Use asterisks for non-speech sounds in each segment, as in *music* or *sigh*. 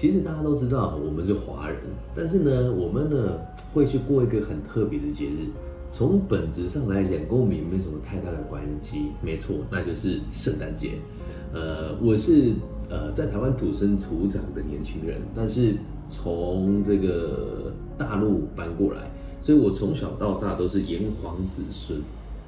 其实大家都知道我们是华人，但是呢，我们呢会去过一个很特别的节日。从本质上来讲，跟我们没什么太大的关系。没错，那就是圣诞节。呃，我是呃在台湾土生土长的年轻人，但是从这个大陆搬过来，所以我从小到大都是炎黄子孙。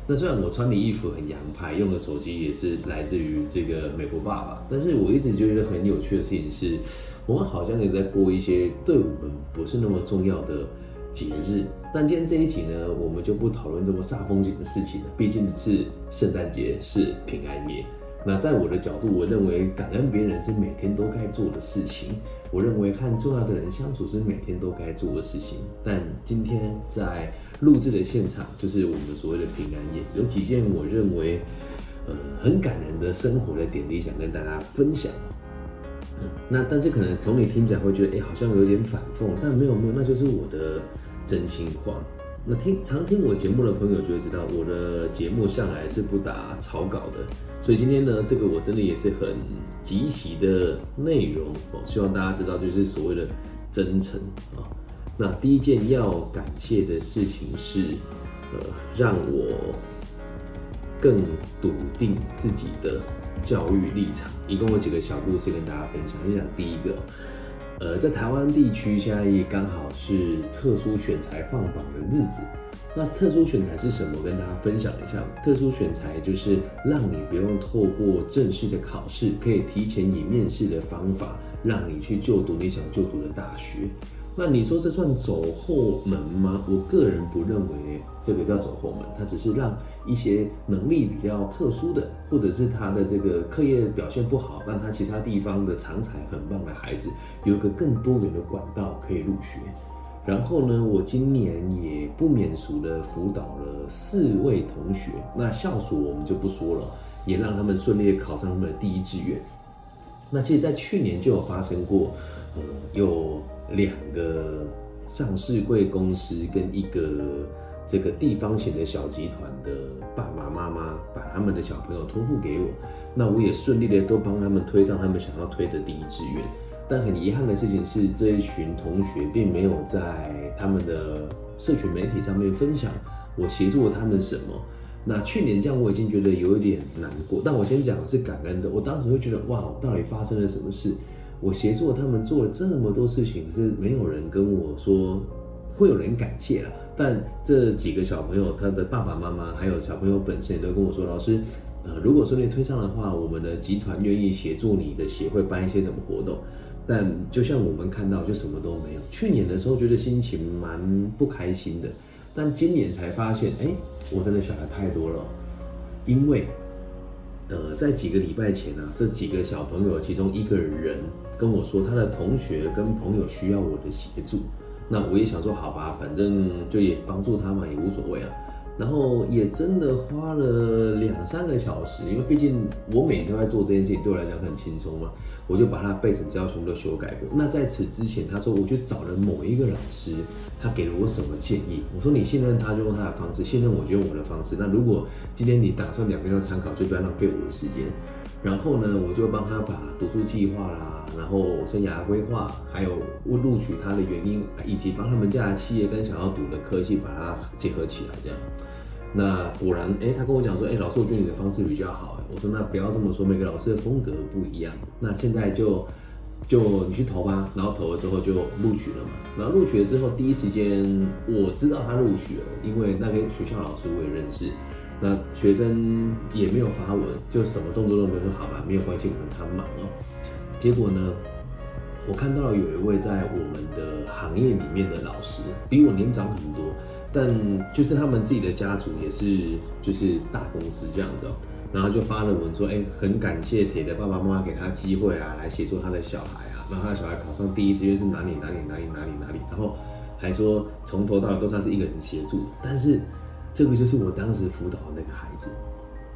那虽然我穿的衣服很洋派，用的手机也是来自于这个美国爸爸，但是我一直觉得很有趣的事情是，我们好像也在过一些对我们不是那么重要的节日。但今天这一集呢，我们就不讨论这么煞风景的事情了，毕竟是圣诞节，是平安夜。那在我的角度，我认为感恩别人是每天都该做的事情。我认为和重要的人相处是每天都该做的事情。但今天在录制的现场，就是我们所谓的平安夜，有几件我认为呃很感人的生活的点滴，想跟大家分享。那但是可能从你听起来会觉得，哎，好像有点反讽，但没有没有，那就是我的真心话。那听常听我节目的朋友就会知道，我的节目向来是不打草稿的，所以今天呢，这个我真的也是很极其的内容哦，希望大家知道，就是所谓的真诚啊。那第一件要感谢的事情是，呃，让我更笃定自己的教育立场。一共有几个小故事跟大家分享。先讲第一个。呃，在台湾地区现在也刚好是特殊选材放榜的日子。那特殊选材是什么？跟大家分享一下。特殊选材就是让你不用透过正式的考试，可以提前以面试的方法，让你去就读你想就读的大学。那你说这算走后门吗？我个人不认为这个叫走后门，它只是让一些能力比较特殊的，或者是他的这个课业表现不好，但他其他地方的长才很棒的孩子，有一个更多元的管道可以入学。然后呢，我今年也不免俗的辅导了四位同学，那校属我们就不说了，也让他们顺利考上他们的第一志愿。那其实，在去年就有发生过，呃，有。两个上市贵公司跟一个这个地方型的小集团的爸爸妈妈，把他们的小朋友托付给我，那我也顺利的都帮他们推上他们想要推的第一志愿。但很遗憾的事情是，这一群同学并没有在他们的社群媒体上面分享我协助了他们什么。那去年这样我已经觉得有一点难过，但我先讲是感恩的。我当时会觉得，哇，到底发生了什么事？我协助他们做了这么多事情，是没有人跟我说会有人感谢了。但这几个小朋友，他的爸爸妈妈还有小朋友本身也都跟我说：“老师，呃，如果顺利推上的话，我们的集团愿意协助你的协会办一些什么活动。”但就像我们看到，就什么都没有。去年的时候觉得心情蛮不开心的，但今年才发现，哎，我真的想的太多了，因为。呃，在几个礼拜前呢，这几个小朋友其中一个人跟我说，他的同学跟朋友需要我的协助。那我也想说，好吧，反正就也帮助他嘛，也无所谓啊。然后也真的花了两三个小时，因为毕竟我每天都在做这件事情，对我来讲很轻松嘛。我就把它背成资料全部都修改过。那在此之前，他说我去找了某一个老师，他给了我什么建议？我说你信任他就用他的方式，信任我就用我的方式。那如果今天你打算两边都参考，就不要浪费我的时间。然后呢，我就帮他把读书计划啦，然后生涯规划，还有录取他的原因，以及帮他们家企业跟想要读的科技把它结合起来，这样。那果然，哎，他跟我讲说，哎，老师，我觉得你的方式比较好。我说，那不要这么说，每个老师的风格不一样。那现在就就你去投吧，然后投了之后就录取了嘛。然后录取了之后，第一时间我知道他录取了，因为那个学校老师我也认识。那学生也没有发文，就什么动作都没有，说好吧，没有关系，我们他忙哦。结果呢，我看到有一位在我们的行业里面的老师，比我年长很多，但就是他们自己的家族也是就是大公司这样子哦。然后就发了文说，哎，很感谢谁的爸爸妈妈给他机会啊，来协助他的小孩啊，让他的小孩考上第一志愿是哪里哪里哪里哪里哪里，然后还说从头到尾都他是一个人协助，但是。这个就是我当时辅导的那个孩子，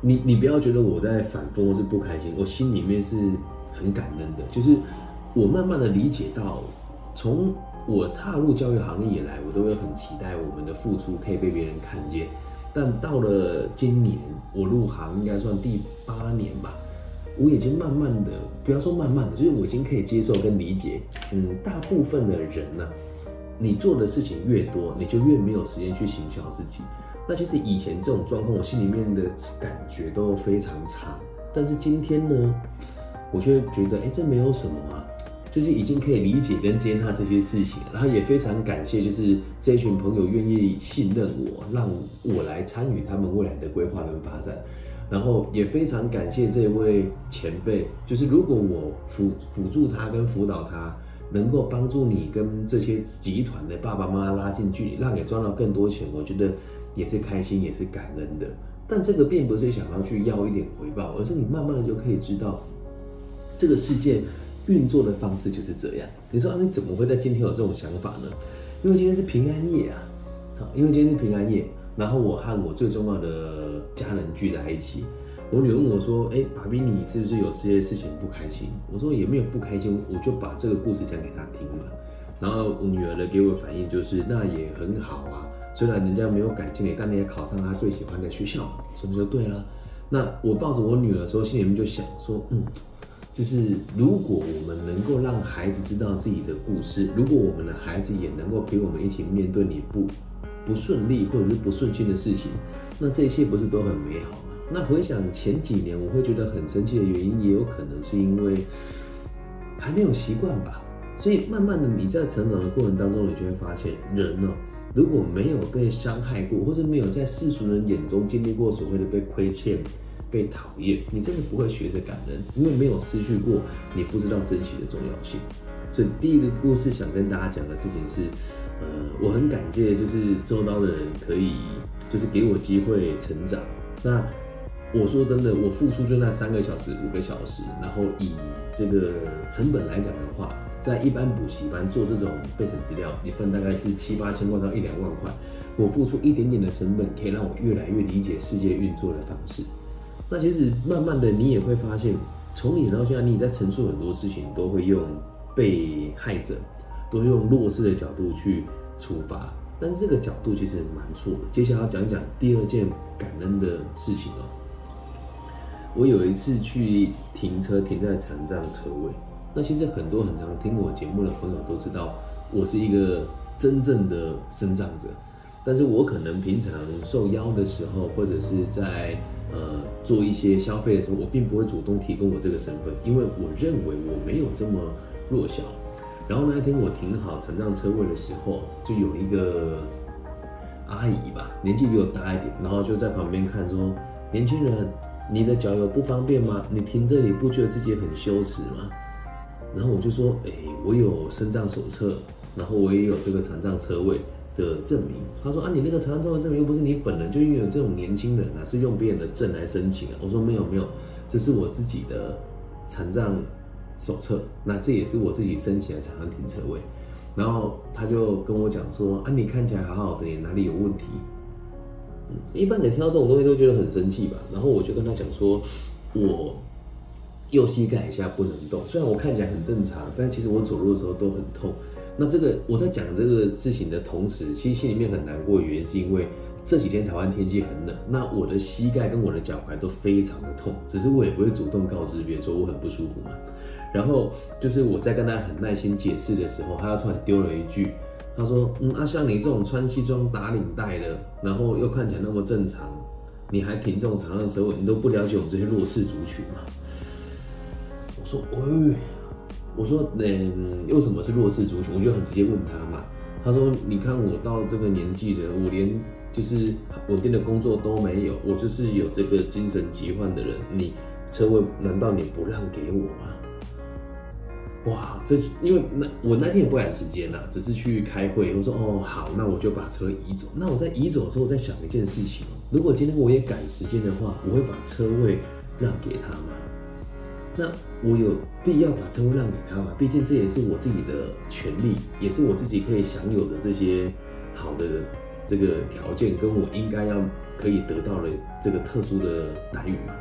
你你不要觉得我在反讽或是不开心，我心里面是很感恩的。就是我慢慢的理解到，从我踏入教育行业以来，我都会很期待我们的付出可以被别人看见。但到了今年，我入行应该算第八年吧，我已经慢慢的，不要说慢慢的，就是我已经可以接受跟理解，嗯，大部分的人呢，你做的事情越多，你就越没有时间去行销自己。那其实以前这种状况，我心里面的感觉都非常差。但是今天呢，我却觉得，哎，这没有什么啊，就是已经可以理解跟接纳这些事情，然后也非常感谢，就是这一群朋友愿意信任我，让我来参与他们未来的规划跟发展。然后也非常感谢这位前辈，就是如果我辅辅助他跟辅导他，能够帮助你跟这些集团的爸爸妈妈拉近距离，让你赚到更多钱，我觉得也是开心，也是感恩的。但这个并不是想要去要一点回报，而是你慢慢的就可以知道，这个世界运作的方式就是这样。你说啊，你怎么会在今天有这种想法呢？因为今天是平安夜啊，好，因为今天是平安夜。然后我和我最重要的家人聚在一起，我女儿问我说：“哎，爸比，你是不是有这些事情不开心？”我说：“也没有不开心，我就把这个故事讲给她听嘛。”然后我女儿的给我反应就是：“那也很好啊，虽然人家没有改进你，但你也考上她最喜欢的学校，所以就对了。”那我抱着我女儿的时候，心里面就想说：“嗯，就是如果我们能够让孩子知道自己的故事，如果我们的孩子也能够陪我们一起面对你不。”不顺利或者是不顺心的事情，那这一切不是都很美好吗？那回想前几年，我会觉得很生气的原因，也有可能是因为还没有习惯吧。所以慢慢的你在成长的过程当中，你就会发现，人呢如果没有被伤害过，或者没有在世俗人眼中经历过所谓的被亏欠、被讨厌，你真的不会学着感恩，因为没有失去过，你不知道珍惜的重要性。所以第一个故事想跟大家讲的事情是。呃，我很感谢，就是周遭的人可以，就是给我机会成长。那我说真的，我付出就那三个小时、五个小时，然后以这个成本来讲的话，在一般补习班做这种备审资料，一份大概是七八千块到一两万块。我付出一点点的成本，可以让我越来越理解世界运作的方式。那其实慢慢的，你也会发现，从以前到现在，你在陈述很多事情，都会用被害者。都用弱势的角度去出发，但是这个角度其实蛮错的。接下来要讲讲第二件感恩的事情哦。我有一次去停车，停在残障车位。那其实很多很常听我节目的朋友都知道，我是一个真正的生障者。但是我可能平常受邀的时候，或者是在呃做一些消费的时候，我并不会主动提供我这个身份，因为我认为我没有这么弱小。然后那一天我停好乘障车位的时候，就有一个阿姨吧，年纪比我大一点，然后就在旁边看说：“年轻人，你的脚有不方便吗？你停这里不觉得自己很羞耻吗？”然后我就说：“哎，我有身障手册，然后我也有这个残障车位的证明。”他说：“啊，你那个残障车位证明又不是你本人就拥有这种年轻人啊，是用别人的证来申请啊。”我说：“没有没有，这是我自己的残障。”手册，那这也是我自己申请的残障停车位，然后他就跟我讲说啊，你看起来好好的，哪里有问题？一般你听到这种东西都觉得很生气吧？然后我就跟他讲说，我右膝盖一下不能动，虽然我看起来很正常，但其实我走路的时候都很痛。那这个我在讲这个事情的同时，其实心里面很难过，原因是因为这几天台湾天气很冷，那我的膝盖跟我的脚踝都非常的痛，只是我也不会主动告知别人说我很不舒服嘛。然后就是我在跟他很耐心解释的时候，他又突然丢了一句，他说：“嗯，啊，像你这种穿西装打领带的，然后又看起来那么正常，你还停这种场的车位，你都不了解我们这些弱势族群吗？”我说：“喂，我说，嗯，为什么是弱势族群？我就很直接问他嘛。他说：你看我到这个年纪的，我连就是稳定的工作都没有，我就是有这个精神疾患的人，你车位难道你不让给我吗？”哇，这因为那我那天也不赶时间呐，只是去开会。我说哦好，那我就把车移走。那我在移走的时候，我在想一件事情如果今天我也赶时间的话，我会把车位让给他吗？那我有必要把车位让给他吗？毕竟这也是我自己的权利，也是我自己可以享有的这些好的这个条件，跟我应该要可以得到的这个特殊的待遇嘛。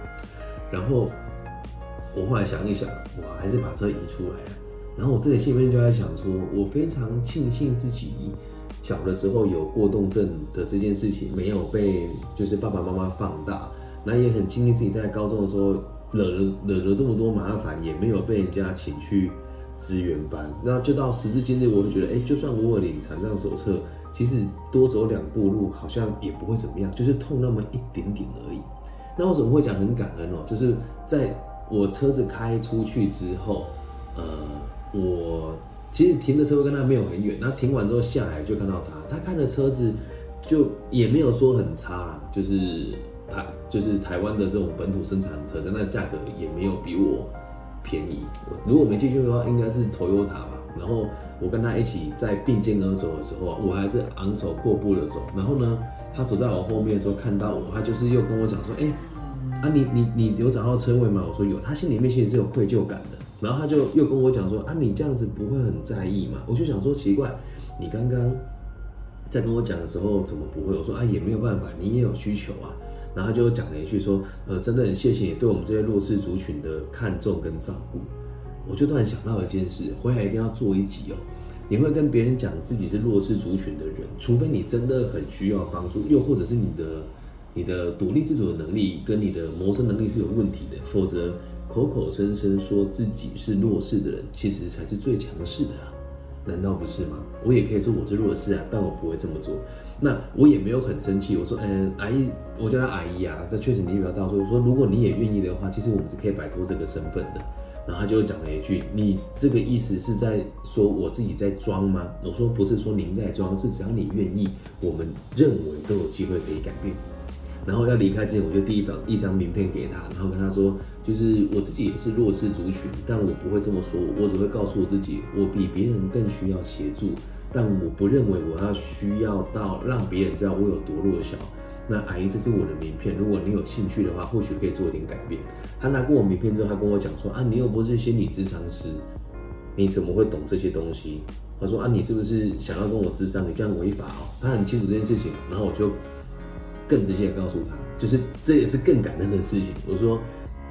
然后。我后来想一想，我还是把车移出来了。然后我自己心里面就在想说，我非常庆幸自己小的时候有过动症的这件事情没有被就是爸爸妈妈放大。那也很庆幸自己在高中的时候惹了惹了这么多麻烦，也没有被人家请去支援班。那就到时至今日，我会觉得，哎，就算我有领残障手册，其实多走两步路好像也不会怎么样，就是痛那么一点点而已。那我怎么会讲很感恩哦？就是在我车子开出去之后，呃，我其实停的车位跟他没有很远，那停完之后下来就看到他，他开的车子就也没有说很差啦，就是。台就是台湾的这种本土生产的车，在那价格也没有比我便宜。如果没记错的话，应该是 Toyota 吧。然后我跟他一起在并肩而走的时候，我还是昂首阔步的走。然后呢，他走在我后面的时候看到我，他就是又跟我讲说：“哎，啊你你你有找到车位吗？”我说有。他心里面其实是有愧疚感的。然后他就又跟我讲说：“啊你这样子不会很在意吗？”我就想说奇怪，你刚刚在跟我讲的时候怎么不会？我说：“啊也没有办法，你也有需求啊。”然后就讲了一句说，呃，真的很谢谢你对我们这些弱势族群的看重跟照顾。我就突然想到一件事，回来一定要做一集哦。你会跟别人讲自己是弱势族群的人，除非你真的很需要帮助，又或者是你的你的独立自主的能力跟你的谋生能力是有问题的，否则口口声声说自己是弱势的人，其实才是最强势的啊。难道不是吗？我也可以说我是弱势啊，但我不会这么做。那我也没有很生气，我说，嗯，阿姨，我叫她阿姨啊。但确实你比较大说，我说如果你也愿意的话，其实我们是可以摆脱这个身份的。然后他就讲了一句，你这个意思是在说我自己在装吗？我说不是说您在装，是只要你愿意，我们认为都有机会可以改变。然后要离开之前，我就递一张一张名片给他，然后跟他说，就是我自己也是弱势族群，但我不会这么说，我只会告诉我自己，我比别人更需要协助，但我不认为我要需要到让别人知道我有多弱小。那阿姨，这是我的名片，如果你有兴趣的话，或许可以做一点改变。他拿过我名片之后，他跟我讲说，啊，你又不是心理咨商师，你怎么会懂这些东西？他说，啊，你是不是想要跟我咨商？你这样违法哦。他很清楚这件事情，然后我就。更直接的告诉他，就是这也是更感恩的事情。我说，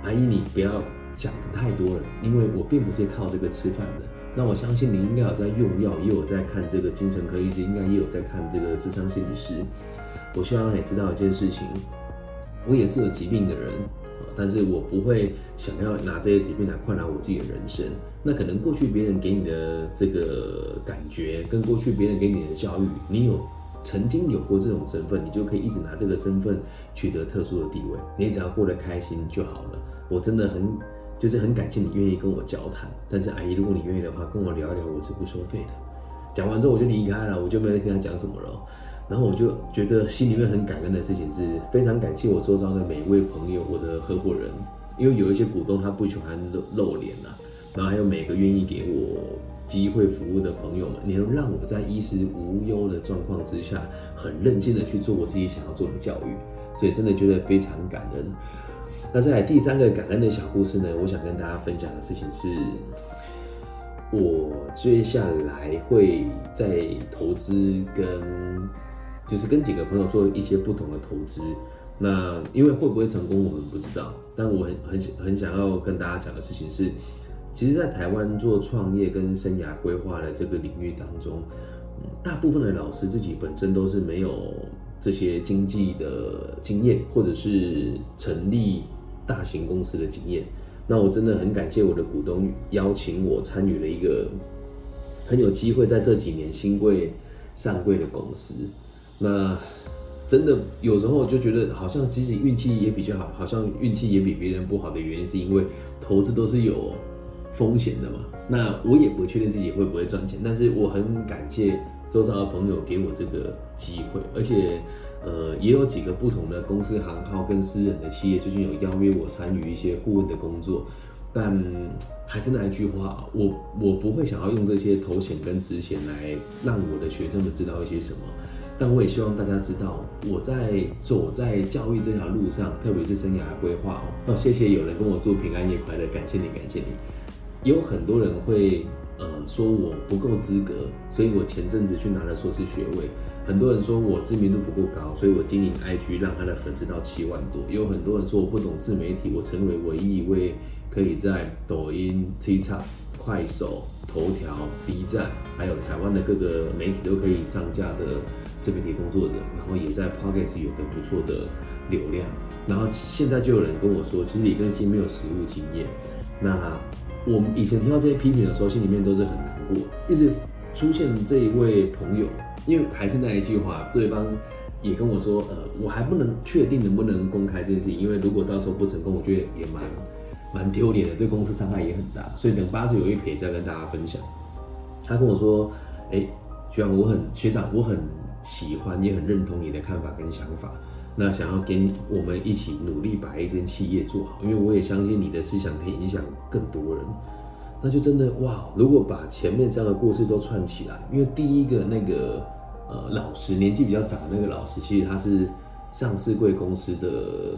阿姨，你不要讲的太多了，因为我并不是靠这个吃饭的。那我相信你应该有在用药，也有在看这个精神科医师，应该也有在看这个智商心理师。我希望你知道一件事情，我也是有疾病的人，但是我不会想要拿这些疾病来困扰我自己的人生。那可能过去别人给你的这个感觉，跟过去别人给你的教育，你有。曾经有过这种身份，你就可以一直拿这个身份取得特殊的地位。你只要过得开心就好了。我真的很，就是很感谢你愿意跟我交谈。但是阿姨，如果你愿意的话，跟我聊一聊，我是不收费的。讲完之后我就离开了，我就没有跟他讲什么了。然后我就觉得心里面很感恩的事情是，非常感谢我周遭的每一位朋友，我的合伙人，因为有一些股东他不喜欢露露脸呐，然后还有每个愿意给我。机会服务的朋友们，你能让我在衣食无忧的状况之下，很任性的去做我自己想要做的教育，所以真的觉得非常感恩。那再来第三个感恩的小故事呢？我想跟大家分享的事情是，我接下来会在投资跟就是跟几个朋友做一些不同的投资。那因为会不会成功，我们不知道。但我很很很想要跟大家讲的事情是。其实，在台湾做创业跟生涯规划的这个领域当中，大部分的老师自己本身都是没有这些经济的经验，或者是成立大型公司的经验。那我真的很感谢我的股东邀请我参与了一个很有机会在这几年新贵上柜的公司。那真的有时候就觉得，好像即使运气也比较好，好像运气也比别人不好的原因，是因为投资都是有。风险的嘛，那我也不确定自己会不会赚钱，但是我很感谢周遭的朋友给我这个机会，而且，呃，也有几个不同的公司行号跟私人的企业最近有邀约我参与一些顾问的工作，但还是那一句话，我我不会想要用这些头衔跟职衔来让我的学生们知道一些什么，但我也希望大家知道我在走在教育这条路上，特别是生涯规划哦，哦，谢谢有人跟我祝平安夜快乐，感谢你，感谢你。有很多人会呃说我不够资格，所以我前阵子去拿了硕士学位。很多人说我知名度不够高，所以我经营 IG 让他的粉丝到七万多。有很多人说我不懂自媒体，我成为唯一一位可以在抖音、TikTok、快手、头条、B 站，还有台湾的各个媒体都可以上架的自媒体工作者，然后也在 Pocket 有个不错的流量。然后现在就有人跟我说，其实李根基没有实务经验。那我们以前听到这些批评的时候，心里面都是很难过。一直出现这一位朋友，因为还是那一句话，对方也跟我说，呃，我还不能确定能不能公开这件事情，因为如果到时候不成功，我觉得也蛮蛮丢脸的，对公司伤害也很大。所以等八字有一撇再跟大家分享。他跟我说，哎，学长，我很学长，我很喜欢，也很认同你的看法跟想法。那想要跟我们一起努力把一间企业做好，因为我也相信你的思想可以影响更多人。那就真的哇！如果把前面三个故事都串起来，因为第一个那个呃老师年纪比较长的那个老师，其实他是上市贵公司的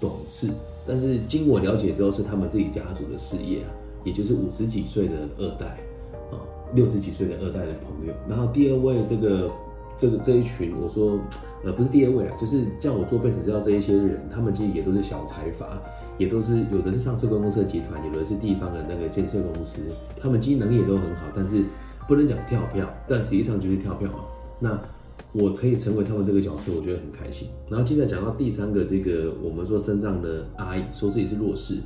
董事，但是经我了解之后，是他们自己家族的事业啊，也就是五十几岁的二代啊，六十几岁的二代的朋友。然后第二位这个。这个这一群，我说，呃，不是第二位啊，就是叫我做辈子知道这一些人，他们其实也都是小财阀，也都是有的是上市公司的集团，有的是地方的那个建设公司，他们经营能力也都很好，但是不能讲跳票，但实际上就是跳票嘛。那我可以成为他们这个角色，我觉得很开心。然后接着讲到第三个，这个我们说身障的阿姨，说自己是弱势。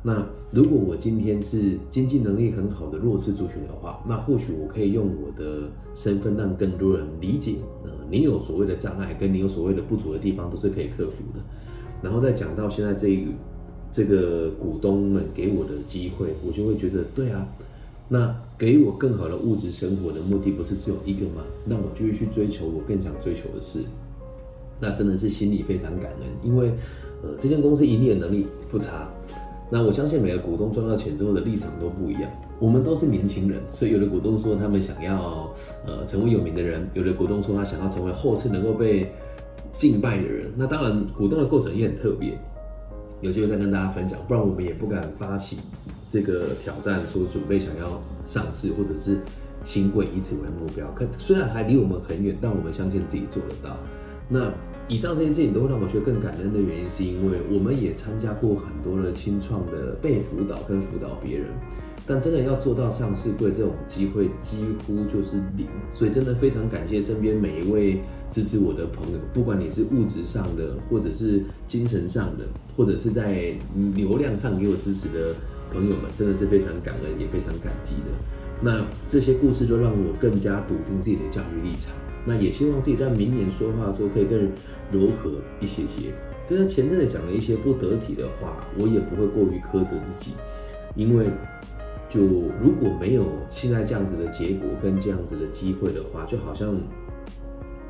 那如果我今天是经济能力很好的弱势族群的话，那或许我可以用我的身份让更多人理解，呃，你有所谓的障碍，跟你有所谓的不足的地方都是可以克服的。然后再讲到现在这一这个股东们给我的机会，我就会觉得，对啊，那给我更好的物质生活的目的不是只有一个吗？那我就会去追求我更想追求的事。那真的是心里非常感恩，因为呃，这间公司盈利的能力不差。那我相信每个股东赚到钱之后的立场都不一样。我们都是年轻人，所以有的股东说他们想要呃成为有名的人，有的股东说他想要成为后世能够被敬拜的人。那当然，股东的过程也很特别，有机会再跟大家分享。不然我们也不敢发起这个挑战，说准备想要上市或者是新贵，以此为目标。可虽然还离我们很远，但我们相信自己做得到。那。以上这件事情都会让我觉得更感恩的原因，是因为我们也参加过很多的清创的被辅导跟辅导别人，但真的要做到上市柜这种机会几乎就是零，所以真的非常感谢身边每一位支持我的朋友，不管你是物质上的，或者是精神上的，或者是在流量上给我支持的朋友们，真的是非常感恩也非常感激的。那这些故事就让我更加笃定自己的教育立场。那也希望自己在明年说话的时候可以更柔和一些些。就像前阵子讲了一些不得体的话，我也不会过于苛责自己，因为就如果没有现在这样子的结果跟这样子的机会的话，就好像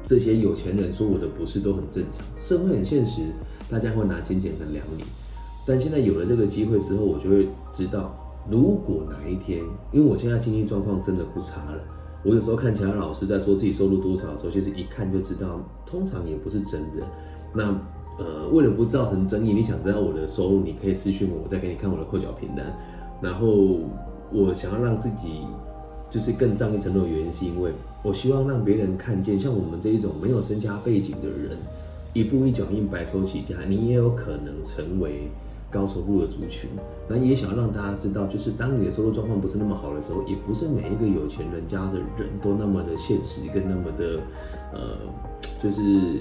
这些有钱人说我的不是都很正常。社会很现实，大家会拿金钱衡量你。但现在有了这个机会之后，我就会知道，如果哪一天，因为我现在经济状况真的不差了。我有时候看其他老师在说自己收入多少的时候，其实一看就知道，通常也不是真的。那呃，为了不造成争议，你想知道我的收入，你可以私信我，我再给你看我的扣缴凭单。然后我想要让自己就是更上一层楼的原因，是因为我希望让别人看见，像我们这一种没有身家背景的人，一步一脚印白手起家，你也有可能成为。高收入的族群，那也想要让大家知道，就是当你的收入状况不是那么好的时候，也不是每一个有钱人家的人都那么的现实，跟那么的，呃，就是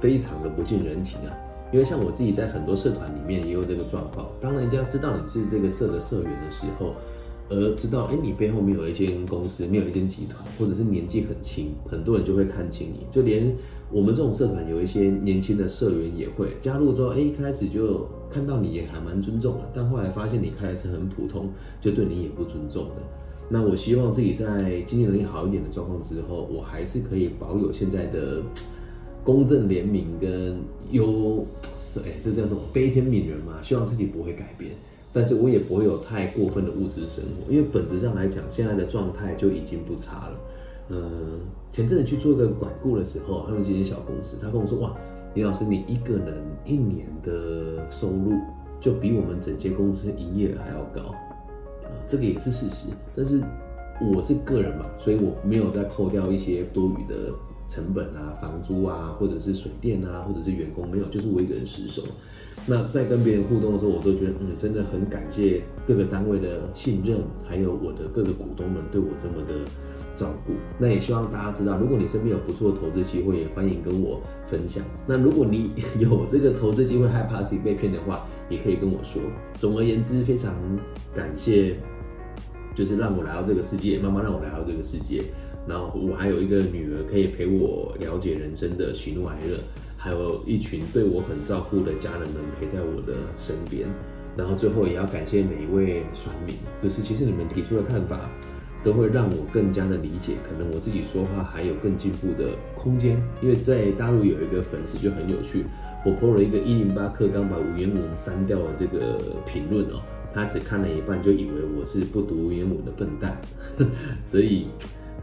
非常的不近人情啊。因为像我自己在很多社团里面也有这个状况，当人家知道你是这个社的社员的时候，而知道哎你背后没有一间公司，没有一间集团，或者是年纪很轻，很多人就会看轻你，就连。我们这种社团有一些年轻的社员也会加入之后，哎，一开始就看到你也还蛮尊重的，但后来发现你开的车很普通，就对你也不尊重的。那我希望自己在经济能力好一点的状况之后，我还是可以保有现在的 *tsk* 公正廉明跟优，哎，这叫什么悲天悯人嘛？希望自己不会改变，但是我也不会有太过分的物质生活，因为本质上来讲，现在的状态就已经不差了。嗯，前阵子去做一个管顾的时候，他们这间小公司，他跟我说：“哇，李老师，你一个人一年的收入就比我们整间公司营业额还要高啊！”这个也是事实，但是我是个人嘛，所以我没有再扣掉一些多余的成本啊、房租啊，或者是水电啊，或者是员工没有，就是我一个人实手。那在跟别人互动的时候，我都觉得，嗯，真的很感谢各个单位的信任，还有我的各个股东们对我这么的照顾。那也希望大家知道，如果你身边有不错的投资机会，也欢迎跟我分享。那如果你有这个投资机会，害怕自己被骗的话，也可以跟我说。总而言之，非常感谢，就是让我来到这个世界，妈妈让我来到这个世界，然后我还有一个女儿可以陪我了解人生的喜怒哀乐。还有一群对我很照顾的家人们陪在我的身边，然后最后也要感谢每一位酸民，就是其实你们提出的看法，都会让我更加的理解，可能我自己说话还有更进步的空间。因为在大陆有一个粉丝就很有趣，我 po 了一个一零八课刚把吴言武删掉的这个评论哦，他只看了一半就以为我是不读吴言武的笨蛋，*laughs* 所以。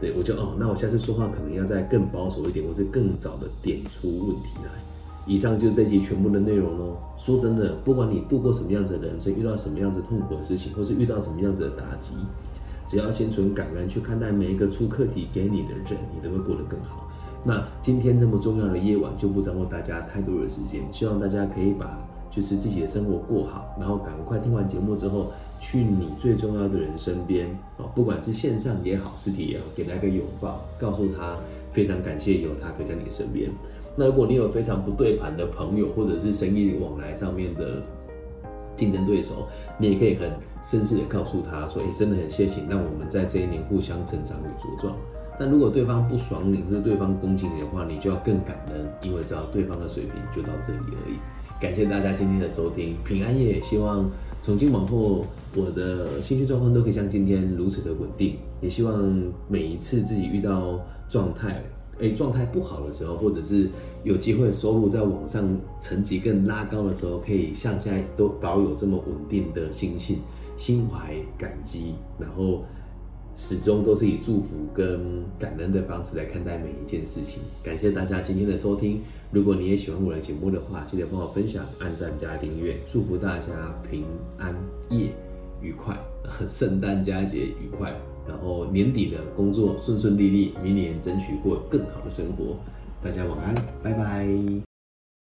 对，我就哦，那我下次说话可能要再更保守一点，或是更早的点出问题来。以上就是这集全部的内容喽。说真的，不管你度过什么样子的人生，遇到什么样子痛苦的事情，或是遇到什么样子的打击，只要心存感恩去看待每一个出课题给你的人，你都会过得更好。那今天这么重要的夜晚，就不耽误大家太多的时间，希望大家可以把。就是自己的生活过好，然后赶快听完节目之后，去你最重要的人身边啊，不管是线上也好，实体也好，给他一个拥抱，告诉他非常感谢有他陪在你身边。那如果你有非常不对盘的朋友，或者是生意往来上面的竞争对手，你也可以很绅士的告诉他说：“哎，真的很谢谢，让我们在这一年互相成长与茁壮。”但如果对方不爽你，或者对方攻击你的话，你就要更感恩，因为知道对方的水平就到这里而已。感谢大家今天的收听，平安夜，希望从今往后我的心绪状况都可以像今天如此的稳定。也希望每一次自己遇到状态，哎，状态不好的时候，或者是有机会收入在网上层级更拉高的时候，可以像现在都保有这么稳定的心性，心怀感激，然后。始终都是以祝福跟感恩的方式来看待每一件事情。感谢大家今天的收听。如果你也喜欢我的节目的话，记得帮我分享、按赞加订阅。祝福大家平安夜愉快，圣诞佳节愉快。然后年底的工作顺顺利利，明年争取过更好的生活。大家晚安，拜拜。